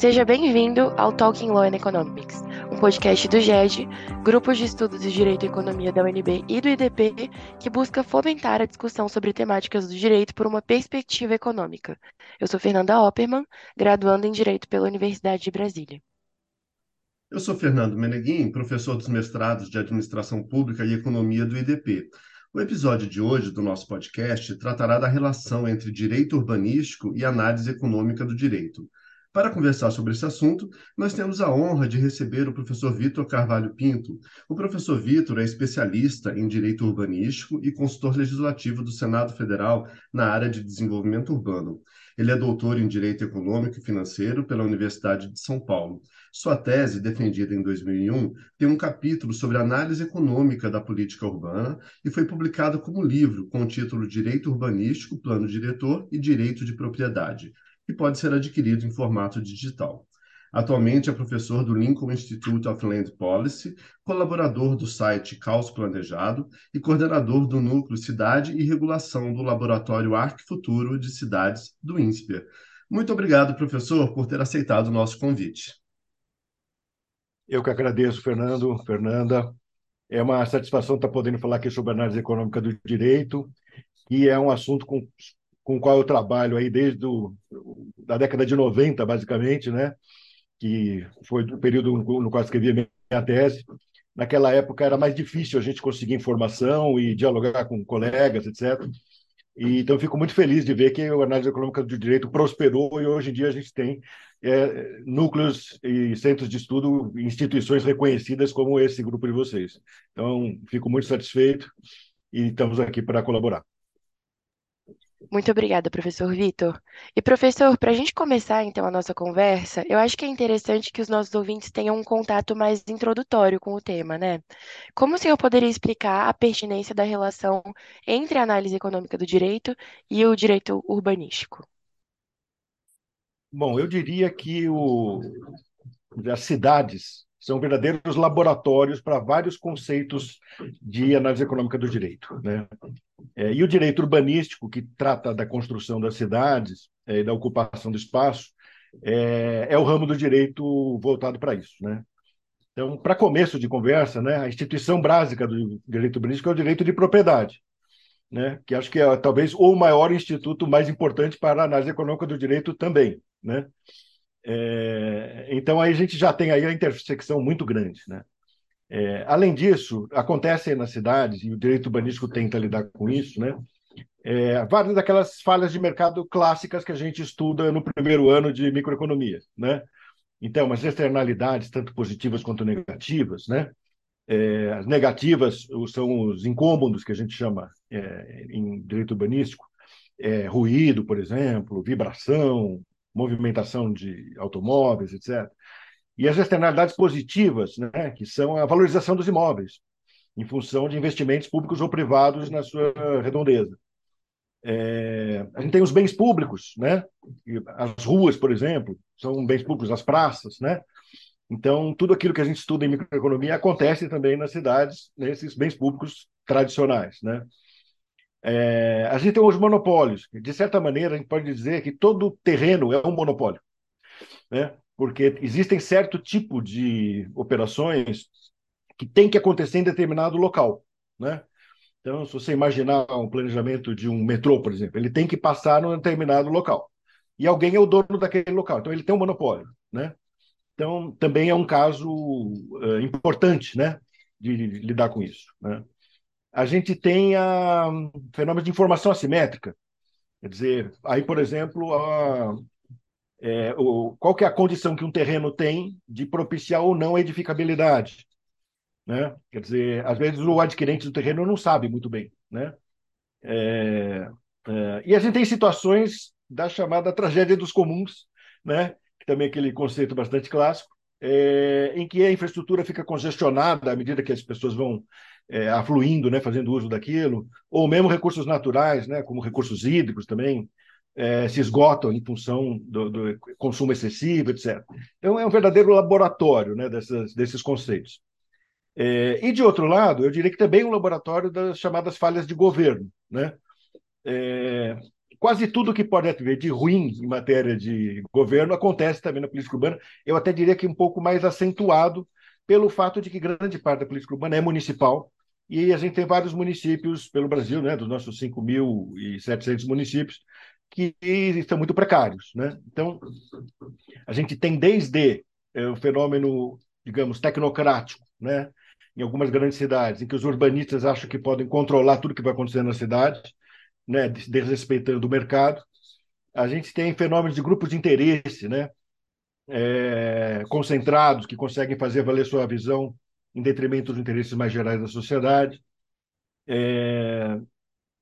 Seja bem-vindo ao Talking Law and Economics, um podcast do GED, Grupo de Estudos de Direito e Economia da UNB e do IDP, que busca fomentar a discussão sobre temáticas do direito por uma perspectiva econômica. Eu sou Fernanda Opperman, graduando em Direito pela Universidade de Brasília. Eu sou Fernando Meneguin, professor dos mestrados de Administração Pública e Economia do IDP. O episódio de hoje do nosso podcast tratará da relação entre direito urbanístico e análise econômica do direito. Para conversar sobre esse assunto, nós temos a honra de receber o professor Vitor Carvalho Pinto. O professor Vitor é especialista em direito urbanístico e consultor legislativo do Senado Federal na área de desenvolvimento urbano. Ele é doutor em Direito Econômico e Financeiro pela Universidade de São Paulo. Sua tese, defendida em 2001, tem um capítulo sobre análise econômica da política urbana e foi publicado como livro com o título Direito Urbanístico, Plano Diretor e Direito de Propriedade e pode ser adquirido em formato digital. Atualmente é professor do Lincoln Institute of Land Policy, colaborador do site Caos Planejado e coordenador do Núcleo Cidade e Regulação do Laboratório Arc Futuro de Cidades do INSPER. Muito obrigado, professor, por ter aceitado o nosso convite. Eu que agradeço, Fernando, Fernanda. É uma satisfação estar podendo falar aqui sobre análise econômica do direito, e é um assunto com com o qual eu trabalho aí desde do, da década de 90, basicamente, né? que foi o período no qual escrevi a minha tese. Naquela época era mais difícil a gente conseguir informação e dialogar com colegas, etc. E, então, fico muito feliz de ver que a análise econômica do direito prosperou e hoje em dia a gente tem é, núcleos e centros de estudo, instituições reconhecidas como esse grupo de vocês. Então, fico muito satisfeito e estamos aqui para colaborar. Muito obrigada, professor Vitor. E, professor, para a gente começar então a nossa conversa, eu acho que é interessante que os nossos ouvintes tenham um contato mais introdutório com o tema, né? Como o senhor poderia explicar a pertinência da relação entre a análise econômica do direito e o direito urbanístico? Bom, eu diria que o, as cidades são verdadeiros laboratórios para vários conceitos de análise econômica do direito. Né? É, e o direito urbanístico, que trata da construção das cidades é, e da ocupação do espaço, é, é o ramo do direito voltado para isso. Né? Então, para começo de conversa, né, a instituição básica do direito urbanístico é o direito de propriedade, né, que acho que é talvez o maior instituto mais importante para a análise econômica do direito também. Né? É, então, aí a gente já tem aí a intersecção muito grande. Né? É, além disso, acontece nas cidades, e o direito urbanístico tenta lidar com isso, né? É, várias daquelas falhas de mercado clássicas que a gente estuda no primeiro ano de microeconomia, né? Então, as externalidades, tanto positivas quanto negativas, né? É, as negativas são os incômodos que a gente chama é, em direito urbanístico, é, ruído, por exemplo, vibração, movimentação de automóveis, etc. E as externalidades positivas, né, que são a valorização dos imóveis, em função de investimentos públicos ou privados na sua redondeza. É, a gente tem os bens públicos, né? As ruas, por exemplo, são bens públicos, as praças, né? Então, tudo aquilo que a gente estuda em microeconomia acontece também nas cidades, nesses bens públicos tradicionais, né? É, a gente tem os monopólios. De certa maneira, a gente pode dizer que todo terreno é um monopólio, né? porque existem certo tipo de operações que tem que acontecer em determinado local, né? Então, se você imaginar um planejamento de um metrô, por exemplo, ele tem que passar num determinado local. E alguém é o dono daquele local, então ele tem um monopólio, né? Então, também é um caso uh, importante, né, de, de lidar com isso, né? A gente tem a fenômeno de informação assimétrica. Quer dizer, aí, por exemplo, a, é, o, qual que é a condição que um terreno tem de propiciar ou não a edificabilidade. Né? Quer dizer, às vezes o adquirente do terreno não sabe muito bem. Né? É, é, e a gente tem situações da chamada tragédia dos comuns, né? que também é aquele conceito bastante clássico, é, em que a infraestrutura fica congestionada à medida que as pessoas vão é, afluindo, né, fazendo uso daquilo, ou mesmo recursos naturais, né, como recursos hídricos também, é, se esgotam em função do, do, consumo excessivo, etc. Então, é um verdadeiro laboratório né, dessas, desses conceitos. É, e, de outro lado, eu diria que também um laboratório das chamadas falhas de governo, né? É, quase tudo que pode haver de ruim em matéria de governo acontece também na política urbana. Eu até diria que um pouco mais acentuado pelo fato de que grande parte da política urbana é municipal e a gente tem vários municípios pelo Brasil, né, dos nossos 5.700 municípios, que estão muito precários. Né? Então, a gente tem desde é, o fenômeno, digamos, tecnocrático, né? em algumas grandes cidades, em que os urbanistas acham que podem controlar tudo que vai acontecer na cidade, né? desrespeitando o mercado. A gente tem fenômenos de grupos de interesse, né? É, concentrados, que conseguem fazer valer sua visão em detrimento dos interesses mais gerais da sociedade. É,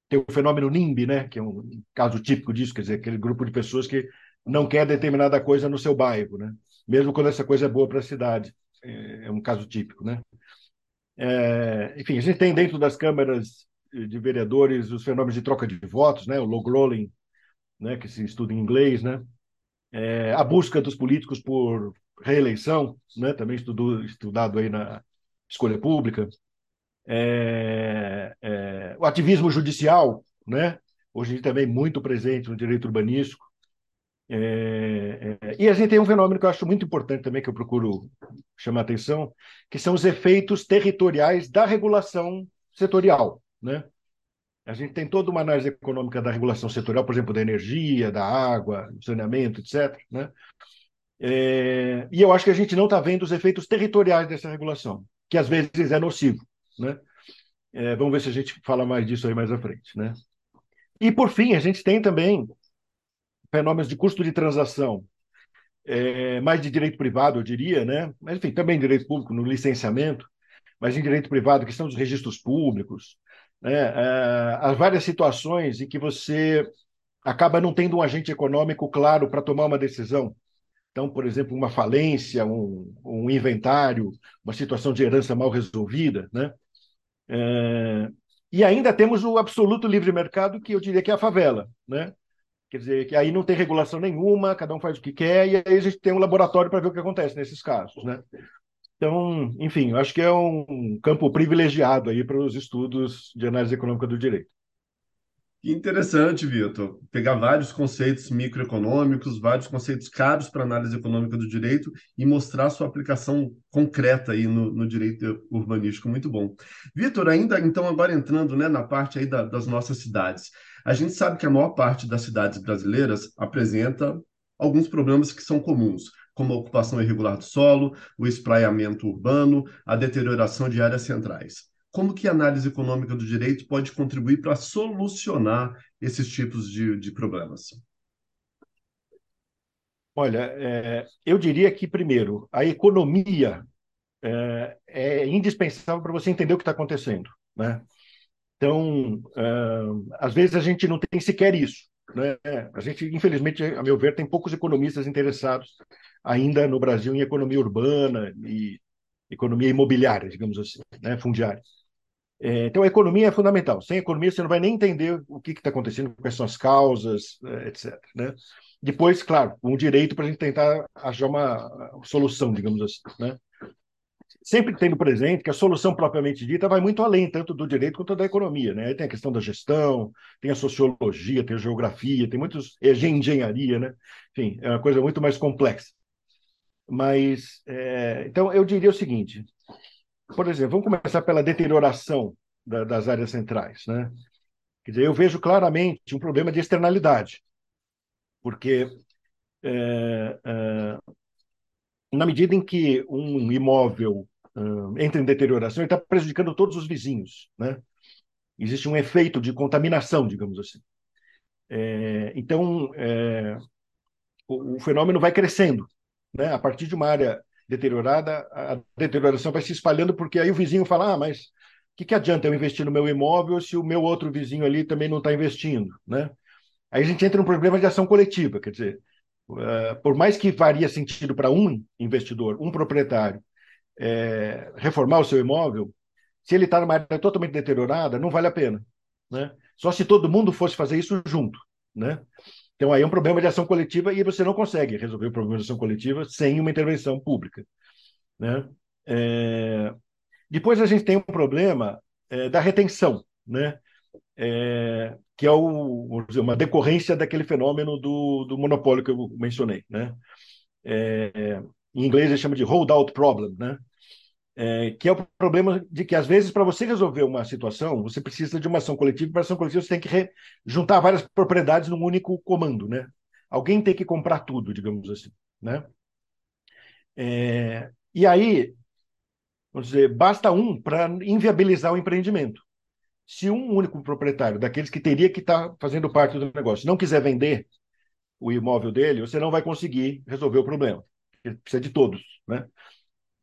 tem o fenômeno NIMBY, né, que é um caso típico disso, quer dizer, aquele grupo de pessoas que não quer determinada coisa no seu bairro, né, mesmo quando essa coisa é boa para a cidade. É, é, um caso típico, né. É, enfim, a gente tem dentro das câmaras de vereadores os fenômenos de troca de votos, né, o log rolling, né, que se estuda em inglês, né, é, a busca dos políticos por reeleição, né, também estudou, estudado aí na escolha pública, é, é, o ativismo judicial, né? hoje também muito presente no direito urbanístico. É, é, e a gente tem um fenômeno que eu acho muito importante também, que eu procuro chamar atenção, que são os efeitos territoriais da regulação setorial. Né? A gente tem toda uma análise econômica da regulação setorial, por exemplo, da energia, da água, do saneamento, etc. Né? É, e eu acho que a gente não está vendo os efeitos territoriais dessa regulação, que às vezes é nocivo. Né? É, vamos ver se a gente fala mais disso aí mais à frente. Né? E, por fim, a gente tem também fenômenos de custo de transação, é, mais de direito privado, eu diria, né? mas, enfim, também direito público no licenciamento, mas em direito privado, questão dos registros públicos, né? É, as várias situações em que você acaba não tendo um agente econômico claro para tomar uma decisão. Então, por exemplo, uma falência, um, um inventário, uma situação de herança mal resolvida, né? É, e ainda temos o absoluto livre mercado, que eu diria que é a favela, né? Quer dizer, que aí não tem regulação nenhuma, cada um faz o que quer, e aí a gente tem um laboratório para ver o que acontece nesses casos, né? Então, enfim, acho que é um campo privilegiado aí para os estudos de análise econômica do direito. Interessante, Vitor. Pegar vários conceitos microeconômicos, vários conceitos caros para análise econômica do direito e mostrar sua aplicação concreta aí no, no direito urbanístico. Muito bom. Vitor, ainda então, agora entrando né, na parte aí da, das nossas cidades. A gente sabe que a maior parte das cidades brasileiras apresenta alguns problemas que são comuns, como a ocupação irregular do solo, o espraiamento urbano, a deterioração de áreas centrais como que a análise econômica do direito pode contribuir para solucionar esses tipos de, de problemas? Olha, é, eu diria que, primeiro, a economia é, é indispensável para você entender o que está acontecendo. Né? Então, é, às vezes a gente não tem sequer isso. Né? A gente, infelizmente, a meu ver, tem poucos economistas interessados ainda no Brasil em economia urbana e economia imobiliária, digamos assim, né? fundiária. É, então, a economia é fundamental. Sem economia, você não vai nem entender o que está acontecendo, quais são as causas, é, etc. Né? Depois, claro, um direito para a gente tentar achar uma solução, digamos assim. Né? Sempre tendo presente que a solução propriamente dita vai muito além, tanto do direito quanto da economia. Né? Aí tem a questão da gestão, tem a sociologia, tem a geografia, tem muitos. Engenharia, né? Enfim, é uma coisa muito mais complexa. Mas, é, então, eu diria o seguinte: por exemplo, vamos começar pela deterioração da, das áreas centrais. Né? Quer dizer, eu vejo claramente um problema de externalidade, porque é, é, na medida em que um imóvel entra em deterioração, ele está prejudicando todos os vizinhos. Né? Existe um efeito de contaminação, digamos assim. É, então, é, o, o fenômeno vai crescendo. Né? A partir de uma área deteriorada, a deterioração vai se espalhando, porque aí o vizinho fala: ah, mas o que, que adianta eu investir no meu imóvel se o meu outro vizinho ali também não está investindo? Né? Aí a gente entra num problema de ação coletiva, quer dizer, uh, por mais que faria sentido para um investidor, um proprietário, é, reformar o seu imóvel, se ele está numa área totalmente deteriorada, não vale a pena. Né? Só se todo mundo fosse fazer isso junto. Né? Então, aí é um problema de ação coletiva e você não consegue resolver o problema de ação coletiva sem uma intervenção pública. Né? É... Depois a gente tem um problema é, da retenção. Né? É... que é o, dizer, uma decorrência daquele fenômeno do, do monopólio que eu mencionei. Né? É, em inglês ele chama de holdout problem, né? É, que é o problema de que, às vezes, para você resolver uma situação, você precisa de uma ação coletiva, e para ação coletiva você tem que juntar várias propriedades num único comando, né? Alguém tem que comprar tudo, digamos assim, né? É, e aí, vamos dizer, basta um para inviabilizar o empreendimento. Se um único proprietário, daqueles que teria que estar tá fazendo parte do negócio, não quiser vender o imóvel dele, você não vai conseguir resolver o problema. Ele precisa de todos, né?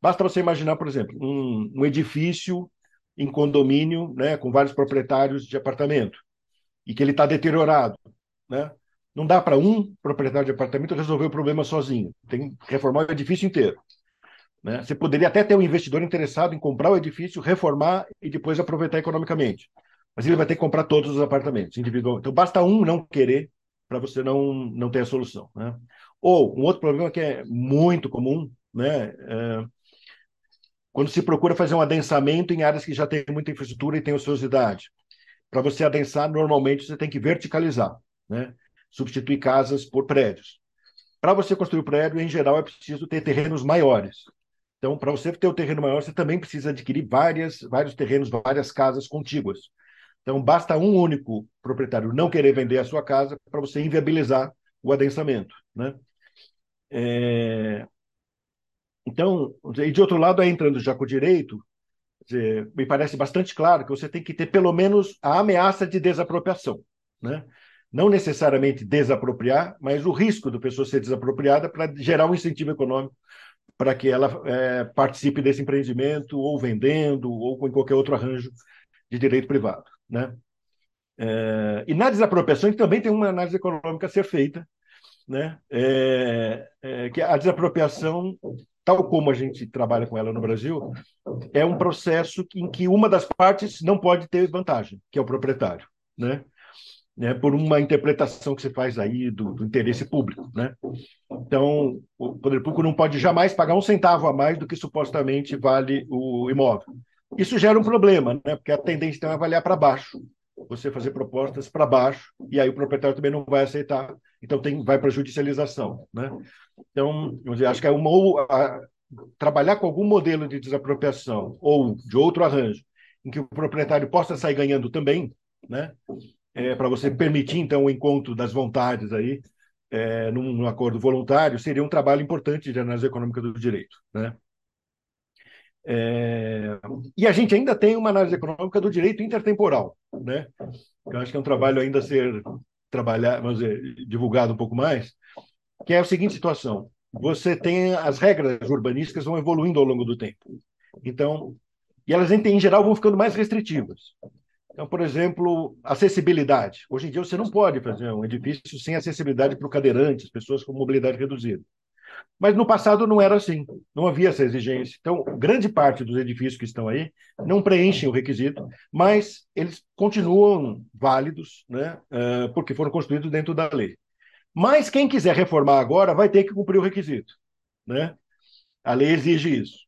Basta você imaginar, por exemplo, um, um edifício em condomínio, né, com vários proprietários de apartamento, e que ele está deteriorado, né? Não dá para um proprietário de apartamento resolver o problema sozinho. Tem que reformar o edifício inteiro. Né? Você poderia até ter um investidor interessado em comprar o edifício, reformar e depois aproveitar economicamente. Mas ele vai ter que comprar todos os apartamentos individualmente. Então basta um não querer para você não, não ter a solução. Né? Ou um outro problema que é muito comum, né? É, quando se procura fazer um adensamento em áreas que já têm muita infraestrutura e têm ociosidade. Para você adensar, normalmente você tem que verticalizar. Né? substituir casas por prédios. Para você construir o prédio, em geral, é preciso ter terrenos maiores. Então, para você ter o terreno maior, você também precisa adquirir várias, vários terrenos, várias casas contíguas. Então, basta um único proprietário não querer vender a sua casa para você inviabilizar o adensamento. Né? É... Então, e de outro lado, entrando já com o direito, me parece bastante claro que você tem que ter pelo menos a ameaça de desapropriação. Né? não necessariamente desapropriar, mas o risco da pessoa ser desapropriada para gerar um incentivo econômico para que ela é, participe desse empreendimento, ou vendendo, ou com qualquer outro arranjo de direito privado. Né? É, e na desapropriação também tem uma análise econômica a ser feita, né? É, é, que a desapropriação, tal como a gente trabalha com ela no Brasil, é um processo em que uma das partes não pode ter vantagem, que é o proprietário. Né? né, por uma interpretação que você faz aí do, do, interesse público. Né? Então, o poder público não pode jamais pagar um centavo a mais do que supostamente vale o imóvel. Isso gera um problema, né? porque a tendência então, é avaliar para baixo, você fazer propostas para baixo, e aí o proprietário também não vai aceitar, então tem, vai para a judicialização. Né? Então, acho que é uma, a, trabalhar com algum modelo de desapropriação ou de outro arranjo, em que o proprietário possa sair ganhando também, né? é, para você permitir, então, o encontro das vontades aí, é, num, num, acordo voluntário, seria um trabalho importante de análise econômica do direito. Né? É, e a gente ainda tem uma análise econômica do direito intertemporal, né? Eu acho que é um trabalho ainda a ser trabalhar, vamos dizer, divulgado um pouco mais, que é a seguinte situação: você tem as regras urbanísticas vão evoluindo ao longo do tempo, então, e elas em geral vão ficando mais restritivas. Então, por exemplo, acessibilidade. Hoje em dia você não pode fazer um edifício sem acessibilidade para o cadeirante, pessoas com mobilidade reduzida. Mas no passado não era assim, não havia essa exigência. Então, grande parte dos edifícios que estão aí não preenchem o requisito, mas eles continuam válidos, né, eh, porque foram construídos dentro da lei. Mas quem quiser reformar agora vai ter que cumprir o requisito. Né? A lei exige isso.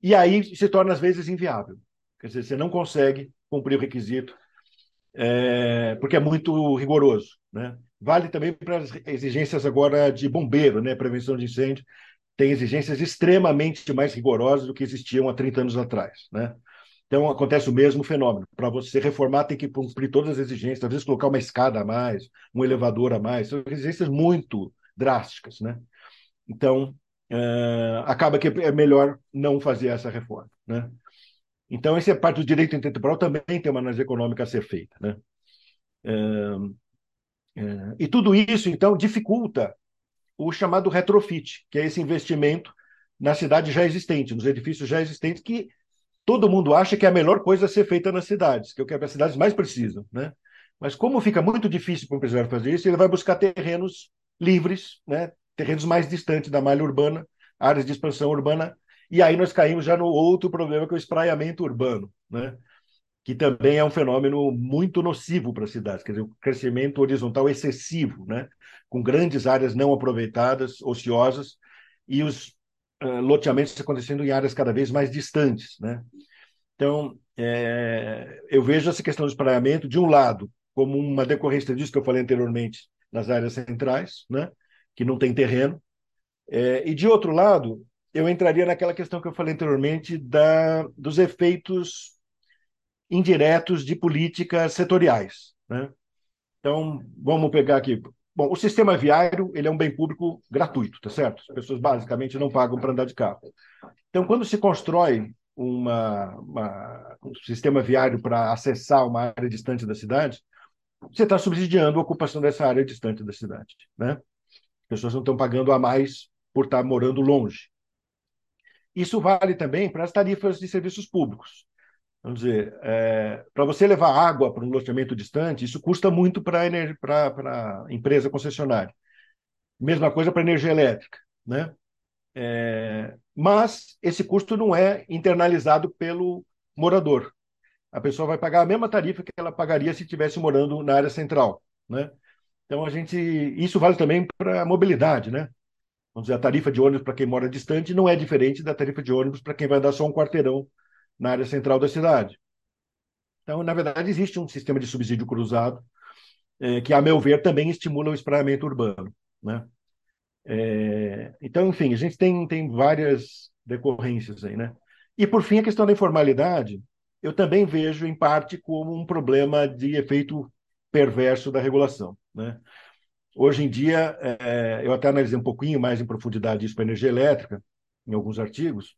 E aí se torna, às vezes, inviável. Quer dizer, você não consegue cumprir o requisito, é, porque é muito rigoroso. Né? Vale também para as exigências agora de bombeiro, né? prevenção de incêndio, tem exigências extremamente mais rigorosas do que existiam há 30 anos atrás. Né? Então, acontece o mesmo fenômeno. Para você reformar, tem que cumprir todas as exigências, às vezes colocar uma escada a mais, um elevador a mais. São exigências muito drásticas. Né? Então, é, acaba que é melhor não fazer essa reforma. Né? Então, essa é parte do direito intertemporal também tem uma análise econômica a ser feita. Né? É, é, e tudo isso, então, dificulta o chamado retrofit, que é esse investimento na cidade já existente, nos edifícios já existentes, que todo mundo acha que é a melhor coisa a ser feita nas cidades, que é o que as cidades mais precisam. Né? Mas como fica muito difícil para o empresário fazer isso, ele vai buscar terrenos livres, né? terrenos mais distantes da malha urbana, áreas de expansão urbana e aí nós caímos já no outro problema, que é o espraiamento urbano, né? que também é um fenômeno muito nocivo para as cidades, quer dizer, o crescimento horizontal excessivo, né? com grandes áreas não aproveitadas, ociosas, e os loteamentos acontecendo em áreas cada vez mais distantes. Né? Então, é, eu vejo essa questão do espraiamento, de um lado, como uma decorrência disso que eu falei anteriormente, nas áreas centrais, né? que não tem terreno. É, e, de outro lado, eu entraria naquela questão que eu falei anteriormente da, dos efeitos indiretos de políticas setoriais. Né? Então, vamos pegar aqui. Bom, o sistema viário ele é um bem público gratuito, tá certo? As pessoas basicamente não pagam para andar de carro. Então, quando se constrói uma, uma, um sistema viário para acessar uma área distante da cidade, você está subsidiando a ocupação dessa área distante da cidade. Né? As pessoas não estão pagando a mais por estar morando longe. Isso vale também para as tarifas de serviços públicos. Vamos dizer, é, para você levar água para um loteamento distante, isso custa muito para a empresa concessionária. Mesma coisa para energia elétrica. Né? É, mas esse custo não é internalizado pelo morador a pessoa vai pagar a mesma tarifa que ela pagaria se estivesse morando na área central, né? Então a gente, isso vale também para a mobilidade, né? Vamos dizer, a tarifa de ônibus para quem mora distante não é diferente da tarifa de ônibus para quem vai andar só um quarteirão na área central da cidade. Então, na verdade, existe um sistema de subsídio cruzado é, que, a meu ver, também estimula o espraiamento urbano, né? É, então, enfim, a gente tem, tem várias decorrências aí, né? E, por fim, a questão da informalidade, eu também vejo, em parte, como um problema de efeito perverso da regulação. Né? Hoje em dia, é, eu até analisei um pouquinho mais em profundidade isso para energia elétrica, em alguns artigos,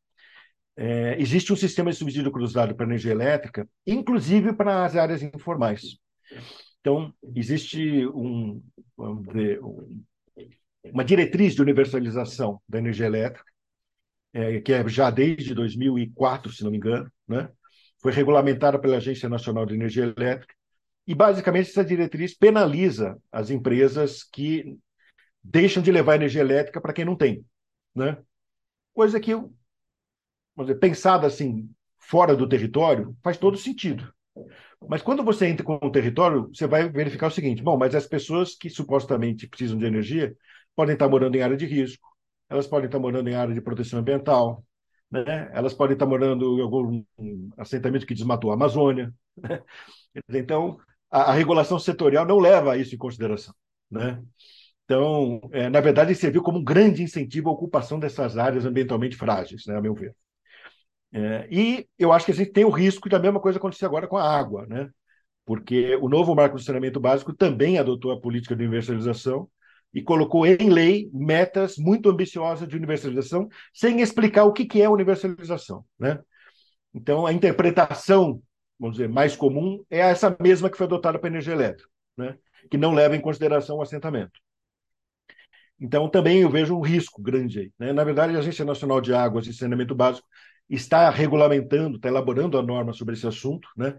é, existe um sistema de subsídio cruzado para energia elétrica, inclusive para as áreas informais. Então, existe um, dizer, um, uma diretriz de universalização da energia elétrica, é, que é já desde 2004, se não me engano, né? foi regulamentada pela Agência Nacional de Energia Elétrica, e basicamente essa diretriz penaliza as empresas que deixam de levar energia elétrica para quem não tem. Né? Coisa que, dizer, pensada assim, fora do território, faz todo sentido. Mas quando você entra com o território, você vai verificar o seguinte: bom, mas as pessoas que supostamente precisam de energia podem estar morando em área de risco, elas podem estar morando em área de proteção ambiental, né? elas podem estar morando em algum assentamento que desmatou a Amazônia. Né? Então, a, a, regulação setorial não leva isso em consideração. Né? Então, é, na verdade, serviu como um grande incentivo à ocupação dessas áreas ambientalmente frágeis, né, a meu ver. É, e eu acho que a gente tem o risco da mesma coisa acontecer agora com a água, né? porque o novo marco do saneamento básico também adotou a política de universalização, e colocou em lei metas muito ambiciosas de universalização, sem explicar o que é universalização. Né? Então, a interpretação, vamos dizer, mais comum é essa mesma que foi adotada para a energia elétrica, né? que não leva em consideração o assentamento. Então, também eu vejo um risco grande aí. Né? Na verdade, a Agência Nacional de Águas e Saneamento Básico está regulamentando, está elaborando a norma sobre esse assunto, né?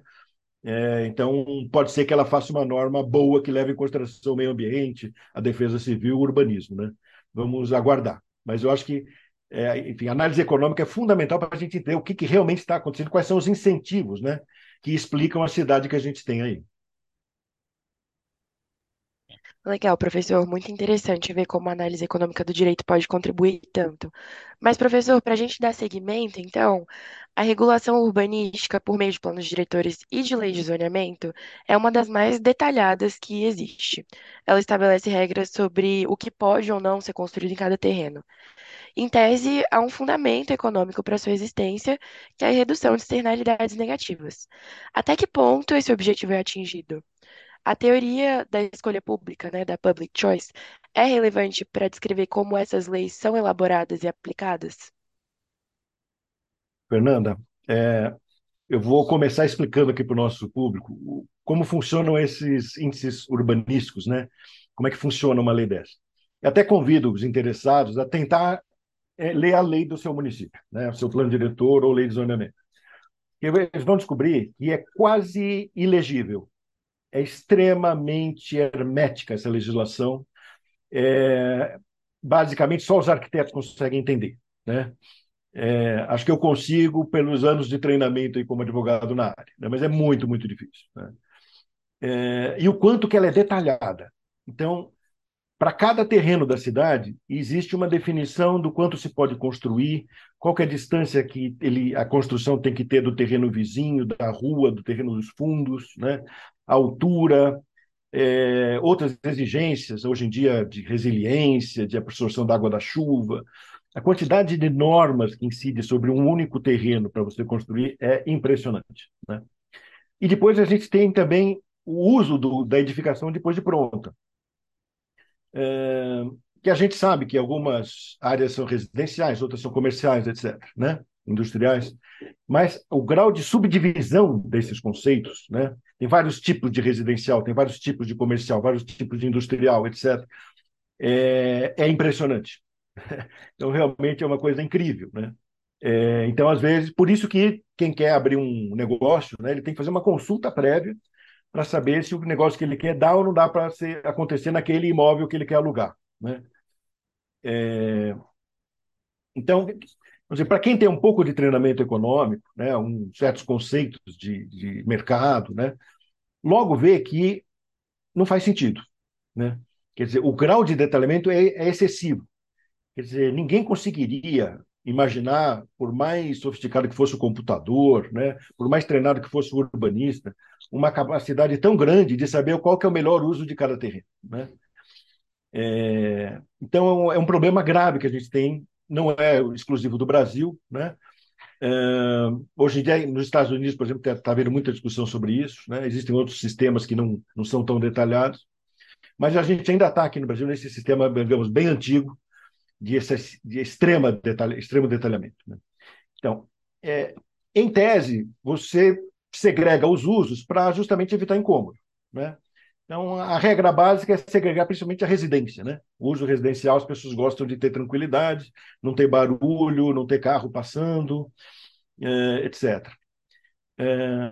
É, então, pode ser que ela faça uma norma boa que leve em consideração o meio ambiente, a defesa civil, o urbanismo. Né? Vamos aguardar. Mas eu acho que, é, enfim, a análise econômica é fundamental para a gente entender o que, que realmente está acontecendo, quais são os incentivos né, que explicam a cidade que a gente tem aí. Legal, professor. Muito interessante ver como a análise econômica do direito pode contribuir tanto. Mas, professor, para a gente dar seguimento, então, a regulação urbanística por meio de planos diretores e de leis de zoneamento é uma das mais detalhadas que existe. Ela estabelece regras sobre o que pode ou não ser construído em cada terreno. Em tese, há um fundamento econômico para sua existência, que é a redução de externalidades negativas. Até que ponto esse objetivo é atingido? A teoria da escolha pública, né, da public choice, é relevante para descrever como essas leis são elaboradas e aplicadas? Fernanda, é, eu vou começar explicando aqui para o nosso público como funcionam esses índices urbanísticos, né? Como é que funciona uma lei dessa? Eu até convido os interessados a tentar é, ler a lei do seu município, né? O seu plano diretor ou lei de zoneamento. Eles vão descobrir que é quase ilegível é extremamente hermética essa legislação. É, basicamente, só os arquitetos conseguem entender. Né? É, acho que eu consigo pelos anos de treinamento aí como advogado na área, né? mas é muito, muito difícil. Né? É, e o quanto que ela é detalhada. Então, para cada terreno da cidade, existe uma definição do quanto se pode construir, qual é a distância que ele, a construção tem que ter do terreno vizinho, da rua, do terreno dos fundos, né? a altura, é, outras exigências, hoje em dia, de resiliência, de absorção da água da chuva. A quantidade de normas que incide sobre um único terreno para você construir é impressionante. Né? E depois a gente tem também o uso do, da edificação depois de pronta. É, que a gente sabe que algumas áreas são residenciais, outras são comerciais, etc., né? industriais, mas o grau de subdivisão desses conceitos, né? tem vários tipos de residencial, tem vários tipos de comercial, vários tipos de industrial, etc., é, é impressionante. Então, realmente é uma coisa incrível. Né? É, então, às vezes, por isso que quem quer abrir um negócio, né, ele tem que fazer uma consulta prévia para saber se o negócio que ele quer dá ou não dá para acontecer naquele imóvel que ele quer alugar. Né? É, então, para quem tem um pouco de treinamento econômico, né, um, certos conceitos de, de mercado, né, logo vê que não faz sentido. Né? Quer dizer, o grau de detalhamento é, é excessivo. Quer dizer, ninguém conseguiria imaginar, por mais sofisticado que fosse o computador, né, por mais treinado que fosse o urbanista, uma capacidade tão grande de saber qual que é o melhor uso de cada terreno. Né? É, então, é um problema grave que a gente tem, não é exclusivo do Brasil. Né? É, hoje em dia, nos Estados Unidos, por exemplo, está tá havendo muita discussão sobre isso. Né? Existem outros sistemas que não, não são tão detalhados, mas a gente ainda está aqui no Brasil nesse sistema, digamos, bem antigo, de, de extrema detalhe, extremo detalhamento. Né? Então, é, em tese, você segrega os usos para justamente evitar incômodo. Né? Então, a regra básica é segregar principalmente a residência. Né? O uso residencial, as pessoas gostam de ter tranquilidade, não ter barulho, não ter carro passando, é, etc. É,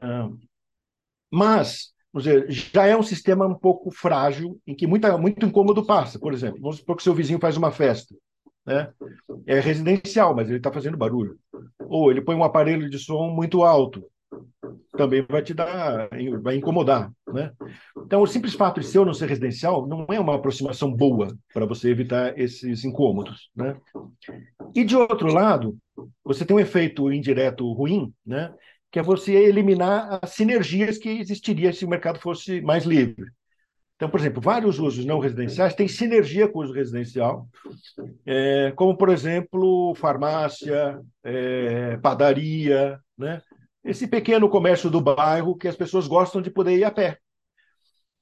mas, vamos dizer, já é um sistema um pouco frágil, em que muita, muito incômodo passa. Por exemplo, vamos supor que seu vizinho faz uma festa né? É residencial, mas ele está fazendo barulho. Ou ele põe um aparelho de som muito alto, também vai te dar, vai incomodar, né? Então, o simples fato de ser ou não ser residencial não é uma aproximação boa para você evitar esses incômodos, né? E de outro lado, você tem um efeito indireto ruim, né? Que é você eliminar as sinergias que existiriam se o mercado fosse mais livre. Então, por exemplo, vários usos não residenciais têm sinergia com o uso residencial, é, como, por exemplo, farmácia, é, padaria, né? Esse pequeno comércio do bairro que as pessoas gostam de poder ir a pé.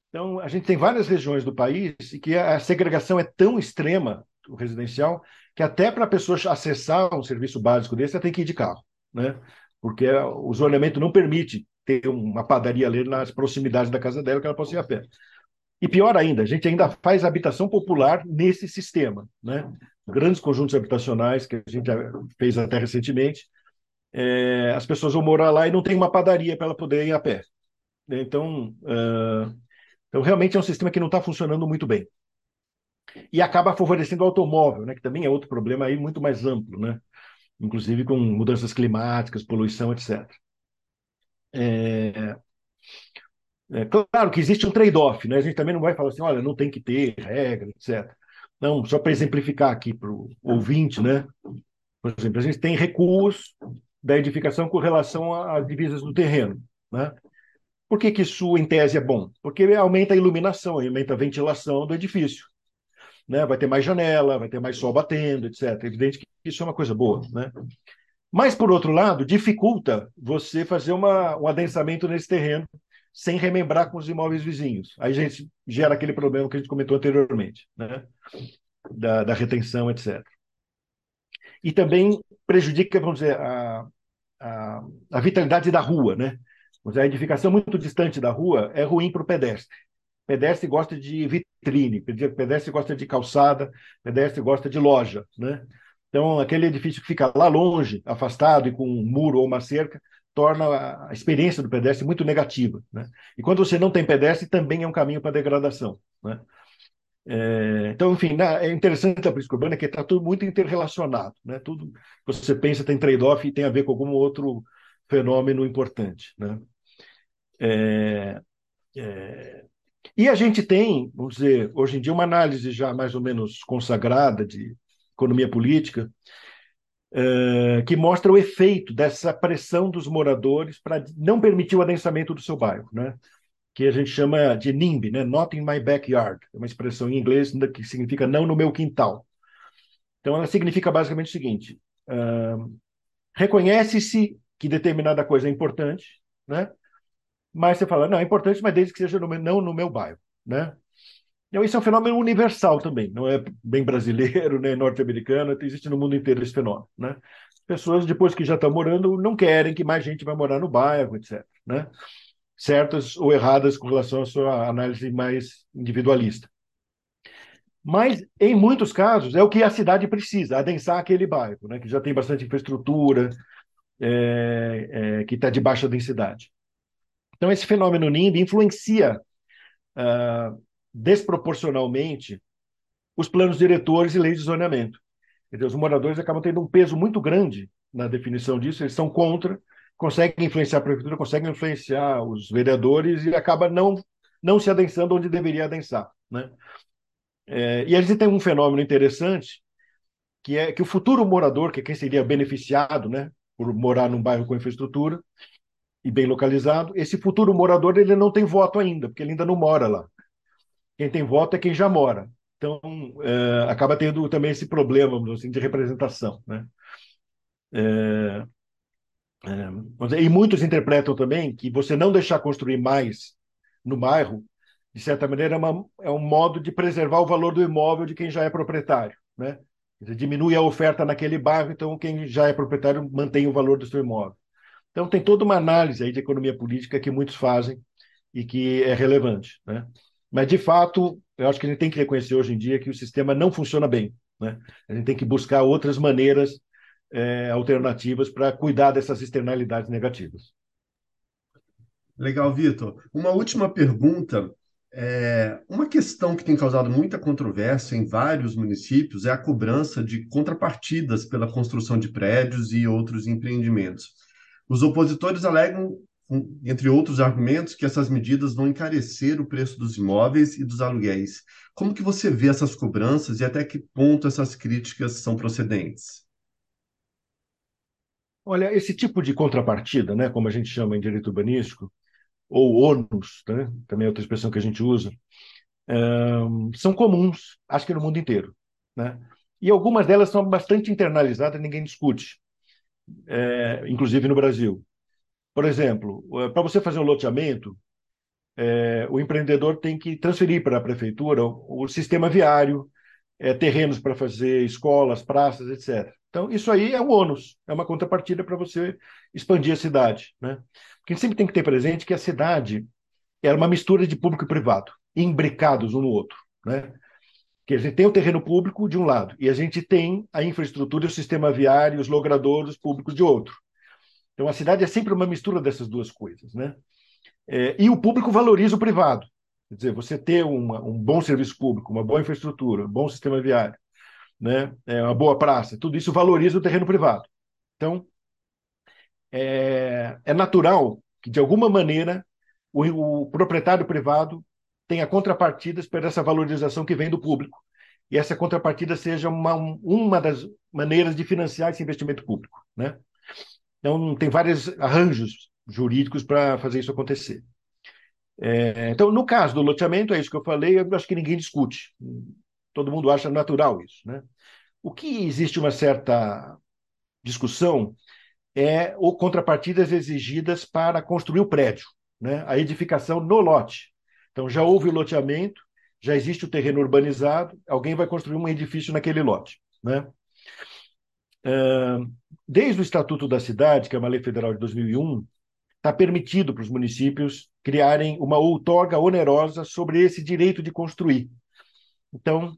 Então, a gente tem várias regiões do país e que a segregação é tão extrema, o residencial, que até para a pessoa acessar um serviço básico desse, ela tem que ir de carro, né? porque o zoneamento não permite ter uma padaria ali nas proximidades da casa dela que ela possa ir a pé. E pior ainda, a gente ainda faz habitação popular nesse sistema. Né? Grandes conjuntos habitacionais, que a gente fez até recentemente, é, as pessoas vão morar lá e não tem uma padaria para ela poder ir a pé. Então, uh, então, realmente é um sistema que não está funcionando muito bem. E acaba favorecendo o automóvel, né, que também é outro problema aí muito mais amplo, né? inclusive com mudanças climáticas, poluição, etc. É, é, claro que existe um trade-off, né? A gente também não vai falar assim, olha, não tem que ter regra, etc. Não, só para exemplificar aqui para o ouvinte, né? Por exemplo, a gente tem recuos da edificação com relação às divisas do terreno, né? Por que, que isso, em tese, é bom? Porque aumenta a iluminação, aumenta a ventilação do edifício. Né? Vai ter mais janela, vai ter mais sol batendo, etc. É evidente que isso é uma coisa boa. Né? Mas, por outro lado, dificulta você fazer uma, um adensamento nesse terreno sem remembrar com os imóveis vizinhos. Aí a gente gera aquele problema que a gente comentou anteriormente, né? da, da retenção, etc. E também prejudica, vamos dizer, a, a, a vitalidade da rua. Né? Dizer, a edificação muito distante da rua é ruim para o pedestre. Pedestre gosta de vitrine, pedestre gosta de calçada, pedestre gosta de loja. Né? Então, aquele edifício que fica lá longe, afastado e com um muro ou uma cerca, torna a experiência do pedestre muito negativa. Né? E quando você não tem pedestre, também é um caminho para degradação. Né? É, então, enfim, é interessante a política urbana que está tudo muito interrelacionado. Né? Tudo que você pensa tem trade-off e tem a ver com algum outro fenômeno importante. Né? É, é, e a gente tem, vamos dizer, hoje em dia, uma análise já mais ou menos consagrada de economia política, uh, que mostra o efeito dessa pressão dos moradores para não permitir o adensamento do seu bairro. Né? Que a gente chama de NIMBY, né? Not in my backyard, é uma expressão em inglês que significa não no meu quintal. Então, ela significa basicamente o seguinte: uh, reconhece-se que determinada coisa é importante, né? Mas você fala, não, é importante, mas desde que seja no meu, não no meu bairro, né? Então, isso é um fenômeno universal também, não é bem brasileiro, nem norte-americano, existe no mundo inteiro esse fenômeno, né? Pessoas, depois que já estão morando, não querem que mais gente vá morar no bairro, etc, né? Certas ou erradas com relação à sua análise mais individualista. Mas, em muitos casos, é o que a cidade precisa, adensar aquele bairro, né? que já tem bastante infraestrutura, é, é, que está de baixa densidade. Então, esse fenômeno NIMB influencia uh, desproporcionalmente os planos diretores e leis de zoneamento. Os moradores acabam tendo um peso muito grande na definição disso, eles são contra, conseguem influenciar a prefeitura, conseguem influenciar os vereadores e acaba não, não se adensando onde deveria adensar. Né? É, e a gente tem um fenômeno interessante, que é que o futuro morador, que é quem seria beneficiado né, por morar num bairro com infraestrutura e bem localizado, esse futuro morador ele não tem voto ainda, porque ele ainda não mora lá. Quem tem voto é quem já mora. Então, é, acaba tendo também esse problema assim, de representação. Né? É, é, e muitos interpretam também que você não deixar construir mais no bairro, de certa maneira, é, uma, é um modo de preservar o valor do imóvel de quem já é proprietário. Né? Dizer, diminui a oferta naquele bairro, então quem já é proprietário mantém o valor do seu imóvel. Então tem toda uma análise aí de economia política que muitos fazem e que é relevante. Né? Mas, de fato, eu acho que a gente tem que reconhecer hoje em dia que o sistema não funciona bem. Né? A gente tem que buscar outras maneiras é, alternativas para cuidar dessas externalidades negativas. Legal, Vitor. Uma última pergunta. É, uma questão que tem causado muita controvérsia em vários municípios é a cobrança de contrapartidas pela construção de prédios e outros empreendimentos. Os opositores alegam entre outros argumentos, que essas medidas vão encarecer o preço dos imóveis e dos aluguéis. Como que você vê essas cobranças e até que ponto essas críticas são procedentes? Olha, esse tipo de contrapartida, né, como a gente chama em direito urbanístico, ou ônus, né, também é outra expressão que a gente usa, são comuns, acho que no mundo inteiro. Né? E algumas delas são bastante internalizadas, ninguém discute, é, inclusive no Brasil. Por exemplo, eh, para você fazer um loteamento, é, o empreendedor tem que transferir para a prefeitura o, o sistema viário, é, terrenos para fazer escolas, praças, etc. Então, isso aí é um ônus, é uma contrapartida para você expandir a cidade. Né? Porque sempre tem que ter presente que a cidade é uma mistura de público e privado, imbricados um no outro. Né? Que a gente tem o terreno público de um lado e a gente tem a infraestrutura, o sistema viário, os logradouros públicos de outro. Então, a cidade é sempre uma mistura dessas duas coisas. Né? É, e o público valoriza o privado. Quer dizer, você ter uma, um bom serviço público, uma boa infraestrutura, um bom sistema viário, né? É, uma boa praça, tudo isso valoriza o terreno privado. Então, é, é natural que, de alguma maneira, o, o proprietário privado tenha contrapartidas por essa valorização que vem do público. E essa contrapartida seja uma, uma das maneiras de financiar esse investimento público. Né? Então, tem vários arranjos jurídicos para fazer isso acontecer. É, então, no caso do loteamento, é isso que eu falei, eu acho que ninguém discute. Todo mundo acha natural isso. Né? O que existe uma certa discussão é o contrapartidas exigidas para construir o prédio, né? a edificação no lote. Então, já houve o loteamento, já existe o terreno urbanizado, alguém vai construir um edifício naquele lote. Né? Desde o Estatuto da Cidade, que é uma lei federal de 2001, está permitido para os municípios criarem uma outorga onerosa sobre esse direito de construir. Então,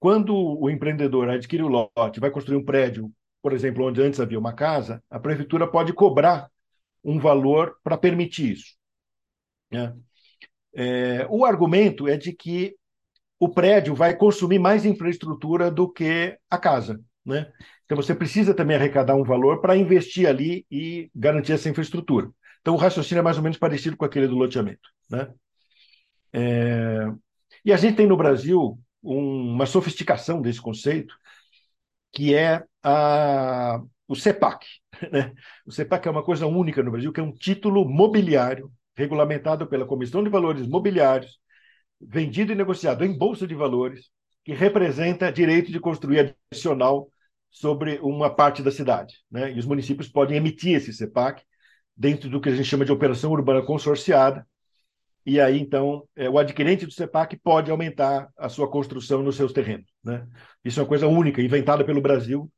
quando o empreendedor adquire o lote, vai construir um prédio, por exemplo, onde antes havia uma casa, a prefeitura pode cobrar um valor para permitir isso. Né? É, o argumento é de que o prédio vai consumir mais infraestrutura do que a casa. Né? Então você precisa também arrecadar um valor para investir ali e garantir essa infraestrutura. Então o raciocínio é mais ou menos parecido com aquele do loteamento. Né? É... E a gente tem no Brasil um, uma sofisticação desse conceito, que é a... o CEPAC. Né? O CEPAC é uma coisa única no Brasil, que é um título mobiliário regulamentado pela Comissão de Valores Mobiliários, vendido e negociado em bolsa de valores, que representa direito de construir adicional sobre uma parte da cidade. Né? E os municípios podem emitir esse CEPAC dentro do que a gente chama de operação urbana consorciada, e aí, então, é, o adquirente do CEPAC pode aumentar a sua construção nos seus terrenos. Né? Isso é uma coisa única, inventada pelo Brasil,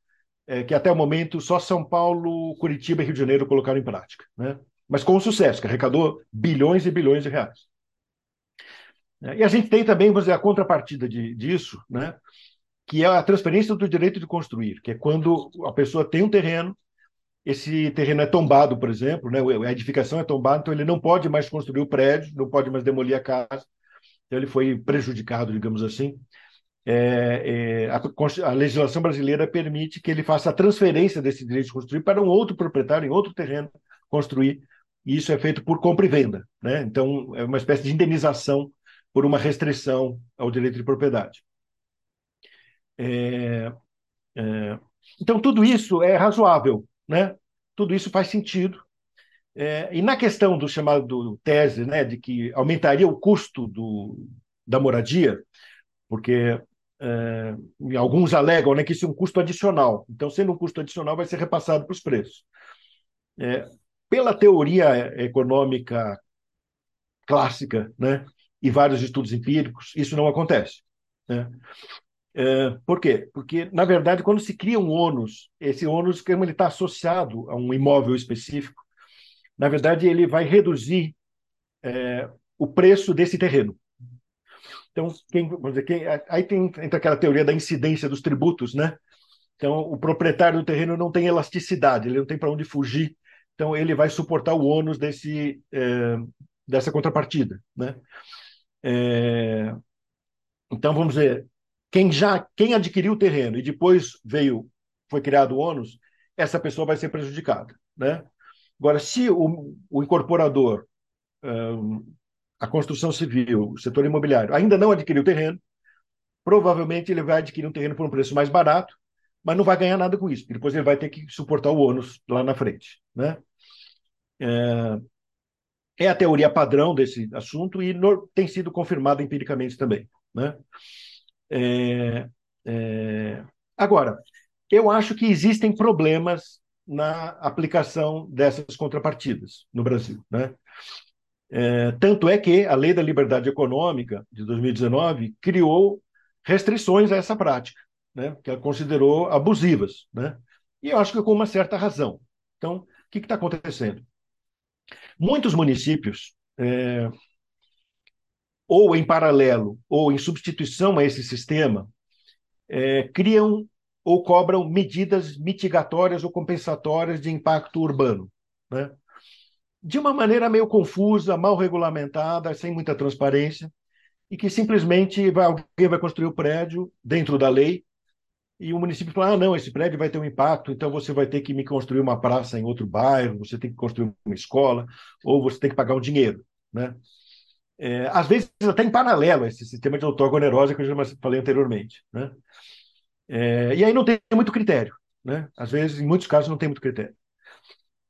é, que até o momento só São Paulo, Curitiba e Rio de Janeiro colocaram em prática. Né? Mas com sucesso, que arrecadou bilhões e bilhões de reais. E a gente tem também, vamos dizer, a contrapartida de, disso, né? que é a transferência do direito de construir, que é quando a pessoa tem um terreno esse terreno é tombado, por exemplo, né? a edificação é tombada, então ele não pode mais construir o prédio, não pode mais demolir a casa, então ele foi prejudicado, digamos assim. É, é, a, a, legislação brasileira permite que ele faça a transferência desse direito de construir para um outro proprietário, em outro terreno, construir, e isso é feito por compra e venda. Né? Então, é uma espécie de indenização por uma restrição ao direito de propriedade. É, é então, tudo isso é razoável né? Tudo isso faz sentido. É, e na questão do chamado tese, né, de que aumentaria o custo do, da moradia, porque é, alguns alegam né, que isso é um custo adicional. Então, sendo um custo adicional, vai ser repassado para os preços. É, pela teoria econômica clássica, né, e vários estudos empíricos, isso não acontece. Né? É, por quê? Porque, na verdade, quando se cria um ônus, esse ônus, como ele está associado a um imóvel específico, na verdade, ele vai reduzir é, o preço desse terreno. Então, quem, dizer, quem, aí tem entra aquela teoria da incidência dos tributos, né? Então, o proprietário do terreno não tem elasticidade, ele não tem para onde fugir, então ele vai suportar o ônus desse, é, dessa contrapartida, né? Então, vamos dizer, quem já quem adquiriu o terreno e depois veio foi criado o ônus, essa pessoa vai ser prejudicada, né? Agora, se o, o incorporador, um, a construção civil, o setor imobiliário ainda não adquiriu o terreno, provavelmente ele vai adquirir um terreno por um preço mais barato, mas não vai ganhar nada com isso, porque depois ele vai ter que suportar o ônus lá na frente, né? É, é a teoria padrão desse assunto e no, tem sido confirmada empiricamente também, né? É, é... Agora, eu acho que existem problemas na aplicação dessas contrapartidas no Brasil. Né? É, tanto é que a Lei da Liberdade Econômica de 2019 criou restrições a essa prática, né? que ela considerou abusivas. Né? E eu acho que com uma certa razão. Então, o que está acontecendo? Muitos municípios é, ou em paralelo, ou em substituição a esse sistema, é, criam ou cobram medidas mitigatórias ou compensatórias de impacto urbano. Né? De uma maneira meio confusa, mal regulamentada, sem muita transparência, e que simplesmente vai, alguém vai construir o prédio dentro da lei e o município fala: ah, não, esse prédio vai ter um impacto, então você vai ter que me construir uma praça em outro bairro, você tem que construir uma escola, ou você tem que pagar um dinheiro. Né? É, às vezes até em paralelo a esse sistema de autogonerose que eu já falei anteriormente. Né? É, e aí não tem muito critério. Né? Às vezes, em muitos casos, não tem muito critério.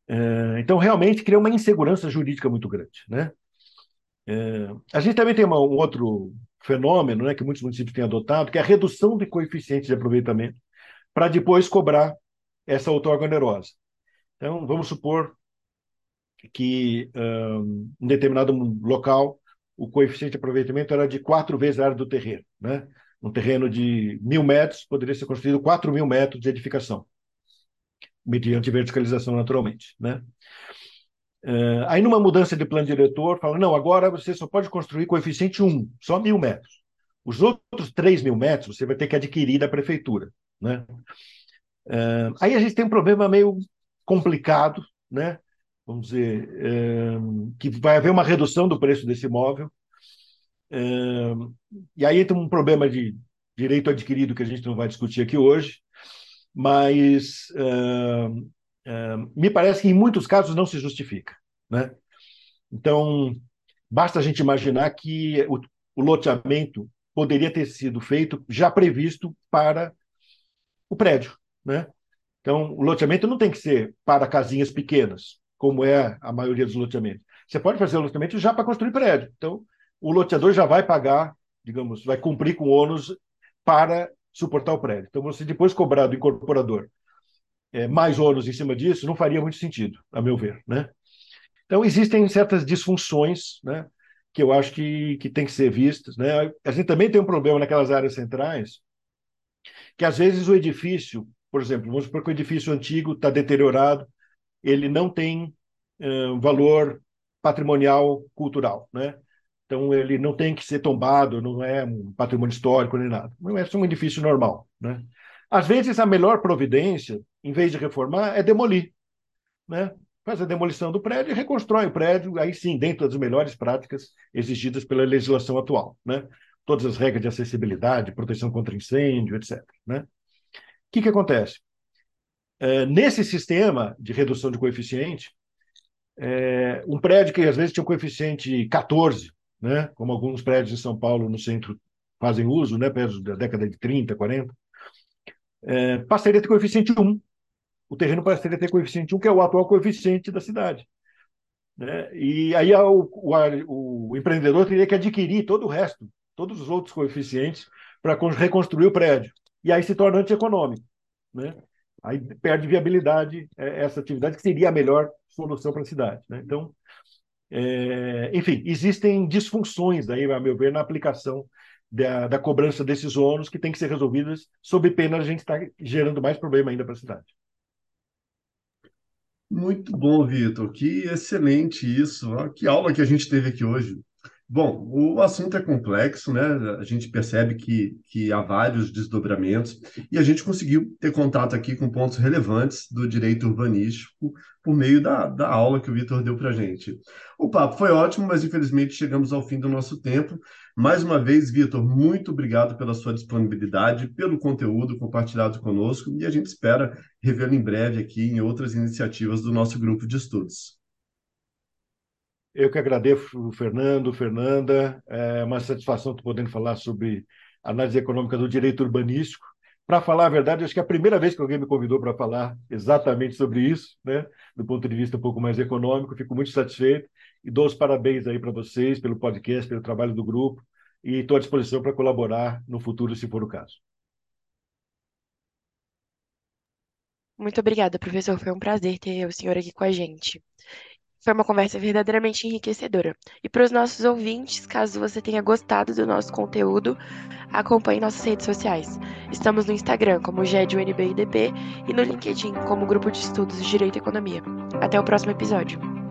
É, então, realmente, cria uma insegurança jurídica muito grande. Né? É, a gente também tem uma, um outro fenômeno né, que muitos municípios têm adotado, que é a redução de coeficientes de aproveitamento, para depois cobrar essa autogonerose. Então, vamos supor que um, determinado local o coeficiente de aproveitamento era de quatro vezes a área do terreno. Né? Um terreno de mil metros poderia ser construído quatro mil metros de edificação, mediante verticalização naturalmente. Né? Uh, aí, numa mudança de plano diretor, fala: não, agora você só pode construir coeficiente 1, só mil metros. Os outros 3 mil metros você vai ter que adquirir da prefeitura. Né? Uh, aí a gente tem um problema meio complicado, né? Vamos dizer, é, que vai haver uma redução do preço desse imóvel. É, e aí entra um problema de direito adquirido que a gente não vai discutir aqui hoje, mas é, me parece que em muitos casos não se justifica. Né? Então, basta a gente imaginar que o, o loteamento poderia ter sido feito já previsto para o prédio. Né? Então, o loteamento não tem que ser para casinhas pequenas como é a maioria dos loteamentos. Você pode fazer o loteamento já para construir prédio. Então, o loteador já vai pagar, digamos, vai cumprir com o ônus para suportar o prédio. Então, você depois cobrar do incorporador é, mais ônus em cima disso, não faria muito sentido, a meu ver. Né? Então, existem certas disfunções né, que eu acho que, que tem que ser vistas. Né? A gente também tem um problema naquelas áreas centrais, que às vezes o edifício, por exemplo, vamos supor que o edifício antigo está deteriorado, ele não tem uh, valor patrimonial cultural, né? Então ele não tem que ser tombado, não é um patrimônio histórico nem nada. Não é um edifício normal, né? Às vezes a melhor providência, em vez de reformar, é demolir, né? Faz a demolição do prédio e reconstrói o prédio, aí sim, dentro das melhores práticas exigidas pela legislação atual, né? Todas as regras de acessibilidade, proteção contra incêndio, etc. Né? O que, que acontece? É, nesse sistema de redução de coeficiente, é, um prédio que às vezes tinha um coeficiente 14, né, como alguns prédios em São Paulo no centro fazem uso, né, prédios da década de 30, 40, é, passaria a ter coeficiente 1. O terreno passaria a ter coeficiente 1, que é o atual coeficiente da cidade. Né? E aí o, o, empreendedor teria que adquirir todo o resto, todos os outros coeficientes, para reconstruir o prédio. E aí se torna antieconômico. Né? Aí perde viabilidade é, essa atividade, que seria a melhor solução para a cidade. Né? Então, é, enfim, existem disfunções aí, a meu ver, na aplicação da, da cobrança desses ônus que tem que ser resolvidas sob pena a gente estar tá gerando mais problema ainda para a cidade. Muito bom, Vitor. Que excelente isso. Que aula que a gente teve aqui hoje. Bom, o assunto é complexo, né? A gente percebe que, que há vários desdobramentos e a gente conseguiu ter contato aqui com pontos relevantes do direito urbanístico por meio da, da aula que o Vitor deu para a gente. O papo foi ótimo, mas infelizmente chegamos ao fim do nosso tempo. Mais uma vez, Vitor, muito obrigado pela sua disponibilidade, pelo conteúdo compartilhado conosco e a gente espera revê-lo em breve aqui em outras iniciativas do nosso grupo de estudos. Eu que agradeço, Fernando, Fernanda. É uma satisfação estar podendo falar sobre análise econômica do direito urbanístico. Para falar a verdade, acho que é a primeira vez que alguém me convidou para falar exatamente sobre isso, né? do ponto de vista um pouco mais econômico. Fico muito satisfeito e dou os parabéns aí para vocês pelo podcast, pelo trabalho do grupo e estou à disposição para colaborar no futuro, se for o caso. Muito obrigada, professor. Foi um prazer ter o senhor aqui com a gente. Foi uma conversa verdadeiramente enriquecedora. E para os nossos ouvintes, caso você tenha gostado do nosso conteúdo, acompanhe nossas redes sociais. Estamos no Instagram como GEDUNBIDP e no LinkedIn como Grupo de Estudos de Direito e Economia. Até o próximo episódio.